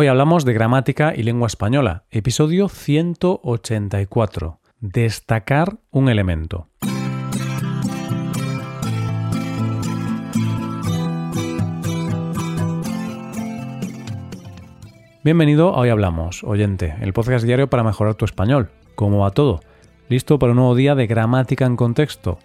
Hoy hablamos de gramática y lengua española, episodio 184. Destacar un elemento. Bienvenido a Hoy Hablamos, oyente, el podcast diario para mejorar tu español. ¿Cómo va todo? ¿Listo para un nuevo día de gramática en contexto?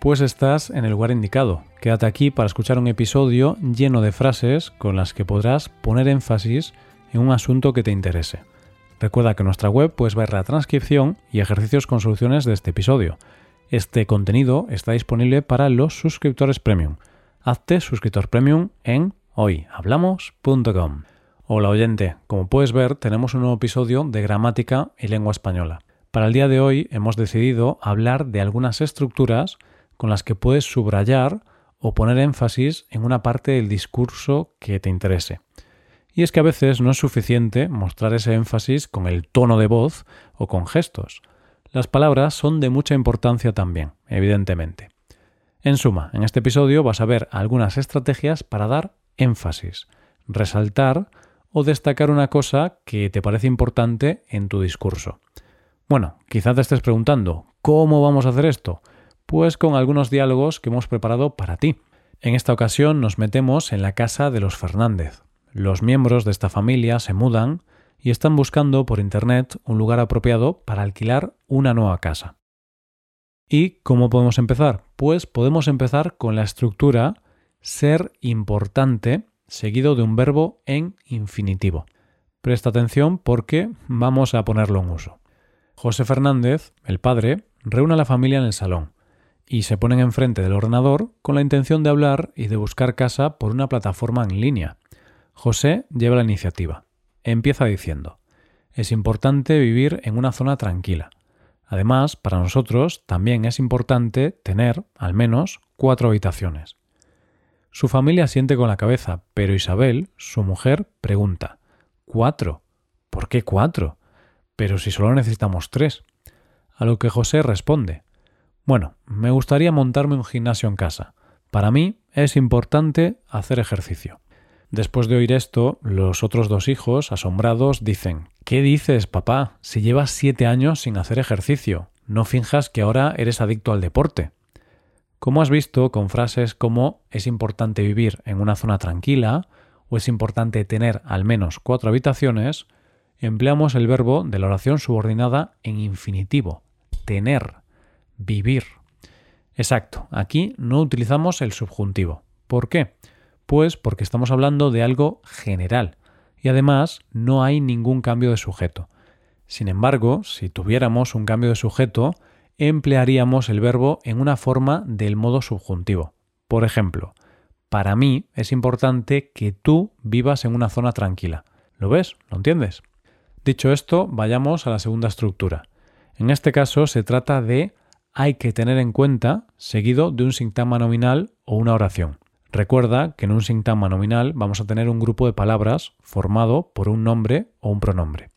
Pues estás en el lugar indicado. Quédate aquí para escuchar un episodio lleno de frases con las que podrás poner énfasis en un asunto que te interese. Recuerda que en nuestra web puedes ver la transcripción y ejercicios con soluciones de este episodio. Este contenido está disponible para los suscriptores premium. Hazte suscriptor premium en hoyhablamos.com. Hola oyente, como puedes ver tenemos un nuevo episodio de gramática y lengua española. Para el día de hoy hemos decidido hablar de algunas estructuras con las que puedes subrayar o poner énfasis en una parte del discurso que te interese. Y es que a veces no es suficiente mostrar ese énfasis con el tono de voz o con gestos. Las palabras son de mucha importancia también, evidentemente. En suma, en este episodio vas a ver algunas estrategias para dar énfasis, resaltar o destacar una cosa que te parece importante en tu discurso. Bueno, quizás te estés preguntando, ¿cómo vamos a hacer esto? Pues con algunos diálogos que hemos preparado para ti. En esta ocasión nos metemos en la casa de los Fernández, los miembros de esta familia se mudan y están buscando por Internet un lugar apropiado para alquilar una nueva casa. ¿Y cómo podemos empezar? Pues podemos empezar con la estructura ser importante seguido de un verbo en infinitivo. Presta atención porque vamos a ponerlo en uso. José Fernández, el padre, reúne a la familia en el salón y se ponen enfrente del ordenador con la intención de hablar y de buscar casa por una plataforma en línea. José lleva la iniciativa. Empieza diciendo, es importante vivir en una zona tranquila. Además, para nosotros también es importante tener, al menos, cuatro habitaciones. Su familia siente con la cabeza, pero Isabel, su mujer, pregunta, ¿Cuatro? ¿Por qué cuatro? Pero si solo necesitamos tres. A lo que José responde, Bueno, me gustaría montarme un gimnasio en casa. Para mí es importante hacer ejercicio. Después de oír esto, los otros dos hijos, asombrados, dicen ¿Qué dices, papá? Si llevas siete años sin hacer ejercicio. No finjas que ahora eres adicto al deporte. Como has visto, con frases como es importante vivir en una zona tranquila o es importante tener al menos cuatro habitaciones, empleamos el verbo de la oración subordinada en infinitivo. Tener. Vivir. Exacto. Aquí no utilizamos el subjuntivo. ¿Por qué? Pues porque estamos hablando de algo general y además no hay ningún cambio de sujeto. Sin embargo, si tuviéramos un cambio de sujeto, emplearíamos el verbo en una forma del modo subjuntivo. Por ejemplo, para mí es importante que tú vivas en una zona tranquila. ¿Lo ves? ¿Lo entiendes? Dicho esto, vayamos a la segunda estructura. En este caso se trata de hay que tener en cuenta seguido de un sintagma nominal o una oración. Recuerda que en un sintagma nominal vamos a tener un grupo de palabras formado por un nombre o un pronombre.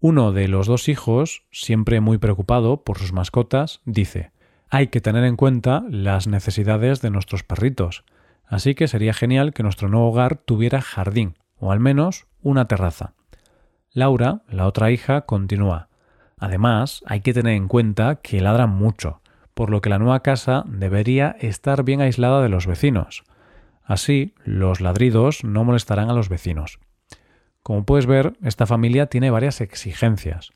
Uno de los dos hijos, siempre muy preocupado por sus mascotas, dice hay que tener en cuenta las necesidades de nuestros perritos, así que sería genial que nuestro nuevo hogar tuviera jardín, o al menos una terraza. Laura, la otra hija, continúa. Además, hay que tener en cuenta que ladran mucho, por lo que la nueva casa debería estar bien aislada de los vecinos. Así, los ladridos no molestarán a los vecinos. Como puedes ver, esta familia tiene varias exigencias.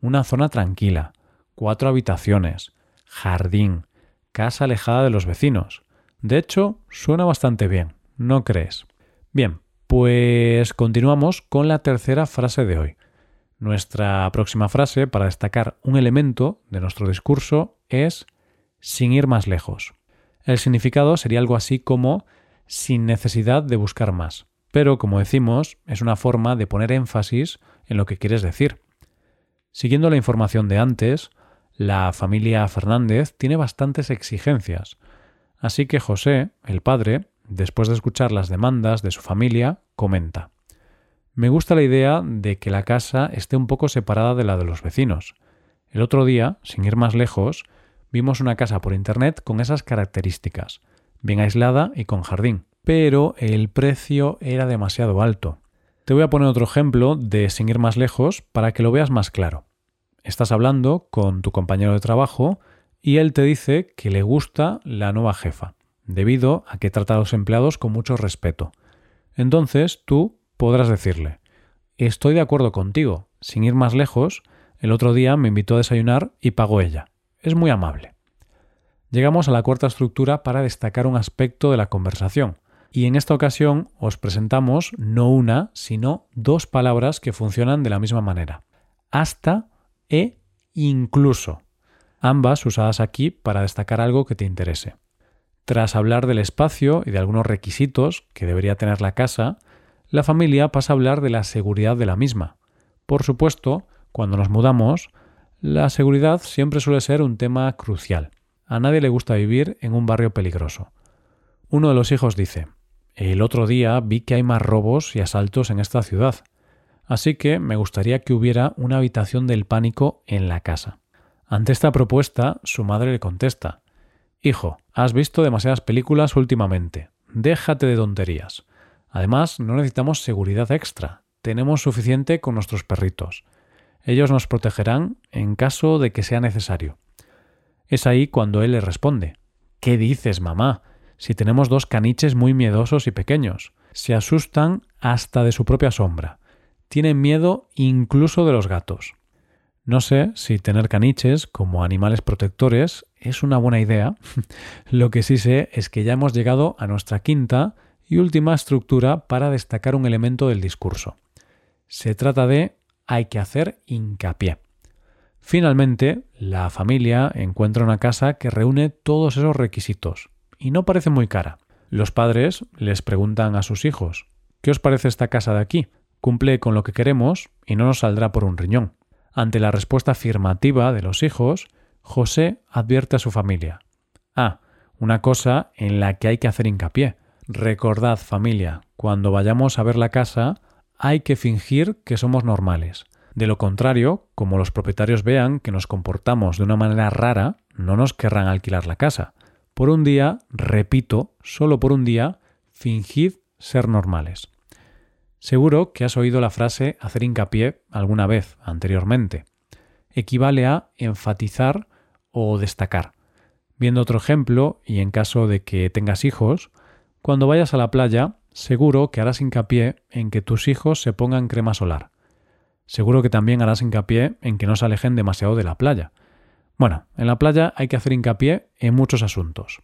Una zona tranquila, cuatro habitaciones, jardín, casa alejada de los vecinos. De hecho, suena bastante bien, ¿no crees? Bien, pues continuamos con la tercera frase de hoy. Nuestra próxima frase para destacar un elemento de nuestro discurso es sin ir más lejos. El significado sería algo así como sin necesidad de buscar más. Pero, como decimos, es una forma de poner énfasis en lo que quieres decir. Siguiendo la información de antes, la familia Fernández tiene bastantes exigencias. Así que José, el padre, después de escuchar las demandas de su familia, comenta Me gusta la idea de que la casa esté un poco separada de la de los vecinos. El otro día, sin ir más lejos, vimos una casa por Internet con esas características bien aislada y con jardín, pero el precio era demasiado alto. Te voy a poner otro ejemplo de sin ir más lejos para que lo veas más claro. Estás hablando con tu compañero de trabajo y él te dice que le gusta la nueva jefa, debido a que trata a los empleados con mucho respeto. Entonces tú podrás decirle, estoy de acuerdo contigo, sin ir más lejos, el otro día me invitó a desayunar y pagó ella. Es muy amable. Llegamos a la cuarta estructura para destacar un aspecto de la conversación, y en esta ocasión os presentamos no una, sino dos palabras que funcionan de la misma manera. Hasta e incluso. Ambas usadas aquí para destacar algo que te interese. Tras hablar del espacio y de algunos requisitos que debería tener la casa, la familia pasa a hablar de la seguridad de la misma. Por supuesto, cuando nos mudamos, la seguridad siempre suele ser un tema crucial. A nadie le gusta vivir en un barrio peligroso. Uno de los hijos dice, el otro día vi que hay más robos y asaltos en esta ciudad, así que me gustaría que hubiera una habitación del pánico en la casa. Ante esta propuesta, su madre le contesta Hijo, has visto demasiadas películas últimamente. Déjate de tonterías. Además, no necesitamos seguridad extra. Tenemos suficiente con nuestros perritos. Ellos nos protegerán en caso de que sea necesario. Es ahí cuando él le responde ¿Qué dices, mamá? Si tenemos dos caniches muy miedosos y pequeños. Se asustan hasta de su propia sombra. Tienen miedo incluso de los gatos. No sé si tener caniches como animales protectores es una buena idea. Lo que sí sé es que ya hemos llegado a nuestra quinta y última estructura para destacar un elemento del discurso. Se trata de hay que hacer hincapié. Finalmente, la familia encuentra una casa que reúne todos esos requisitos y no parece muy cara. Los padres les preguntan a sus hijos ¿Qué os parece esta casa de aquí? Cumple con lo que queremos y no nos saldrá por un riñón. Ante la respuesta afirmativa de los hijos, José advierte a su familia. Ah, una cosa en la que hay que hacer hincapié. Recordad, familia, cuando vayamos a ver la casa, hay que fingir que somos normales. De lo contrario, como los propietarios vean que nos comportamos de una manera rara, no nos querrán alquilar la casa. Por un día, repito, solo por un día, fingid ser normales. Seguro que has oído la frase hacer hincapié alguna vez anteriormente. Equivale a enfatizar o destacar. Viendo otro ejemplo, y en caso de que tengas hijos, cuando vayas a la playa, seguro que harás hincapié en que tus hijos se pongan crema solar. Seguro que también harás hincapié en que no se alejen demasiado de la playa. Bueno, en la playa hay que hacer hincapié en muchos asuntos.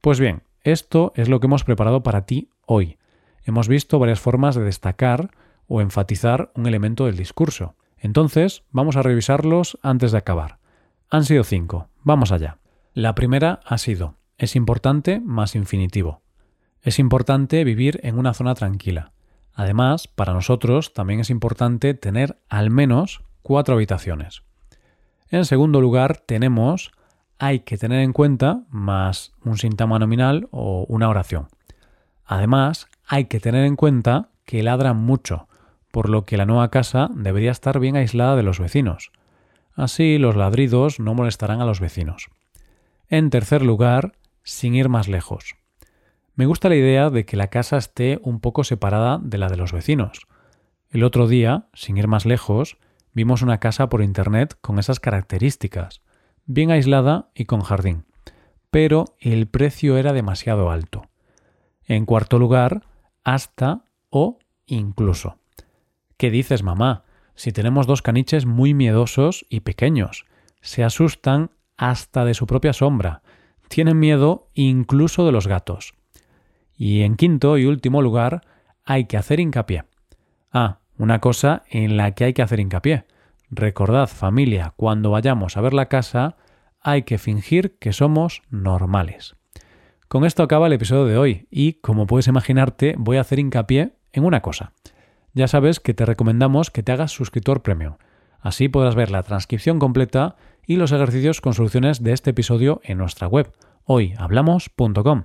Pues bien, esto es lo que hemos preparado para ti hoy hemos visto varias formas de destacar o enfatizar un elemento del discurso. Entonces, vamos a revisarlos antes de acabar. Han sido cinco. Vamos allá. La primera ha sido, es importante más infinitivo. Es importante vivir en una zona tranquila. Además, para nosotros también es importante tener al menos cuatro habitaciones. En segundo lugar, tenemos hay que tener en cuenta más un síntoma nominal o una oración. Además, hay que tener en cuenta que ladran mucho, por lo que la nueva casa debería estar bien aislada de los vecinos. Así los ladridos no molestarán a los vecinos. En tercer lugar, sin ir más lejos. Me gusta la idea de que la casa esté un poco separada de la de los vecinos. El otro día, sin ir más lejos, vimos una casa por internet con esas características, bien aislada y con jardín. Pero el precio era demasiado alto. En cuarto lugar, hasta o incluso. ¿Qué dices, mamá? Si tenemos dos caniches muy miedosos y pequeños, se asustan hasta de su propia sombra, tienen miedo incluso de los gatos. Y en quinto y último lugar, hay que hacer hincapié. Ah, una cosa en la que hay que hacer hincapié. Recordad, familia, cuando vayamos a ver la casa, hay que fingir que somos normales. Con esto acaba el episodio de hoy y, como puedes imaginarte, voy a hacer hincapié en una cosa. Ya sabes que te recomendamos que te hagas suscriptor premium. Así podrás ver la transcripción completa y los ejercicios con soluciones de este episodio en nuestra web, hoyhablamos.com.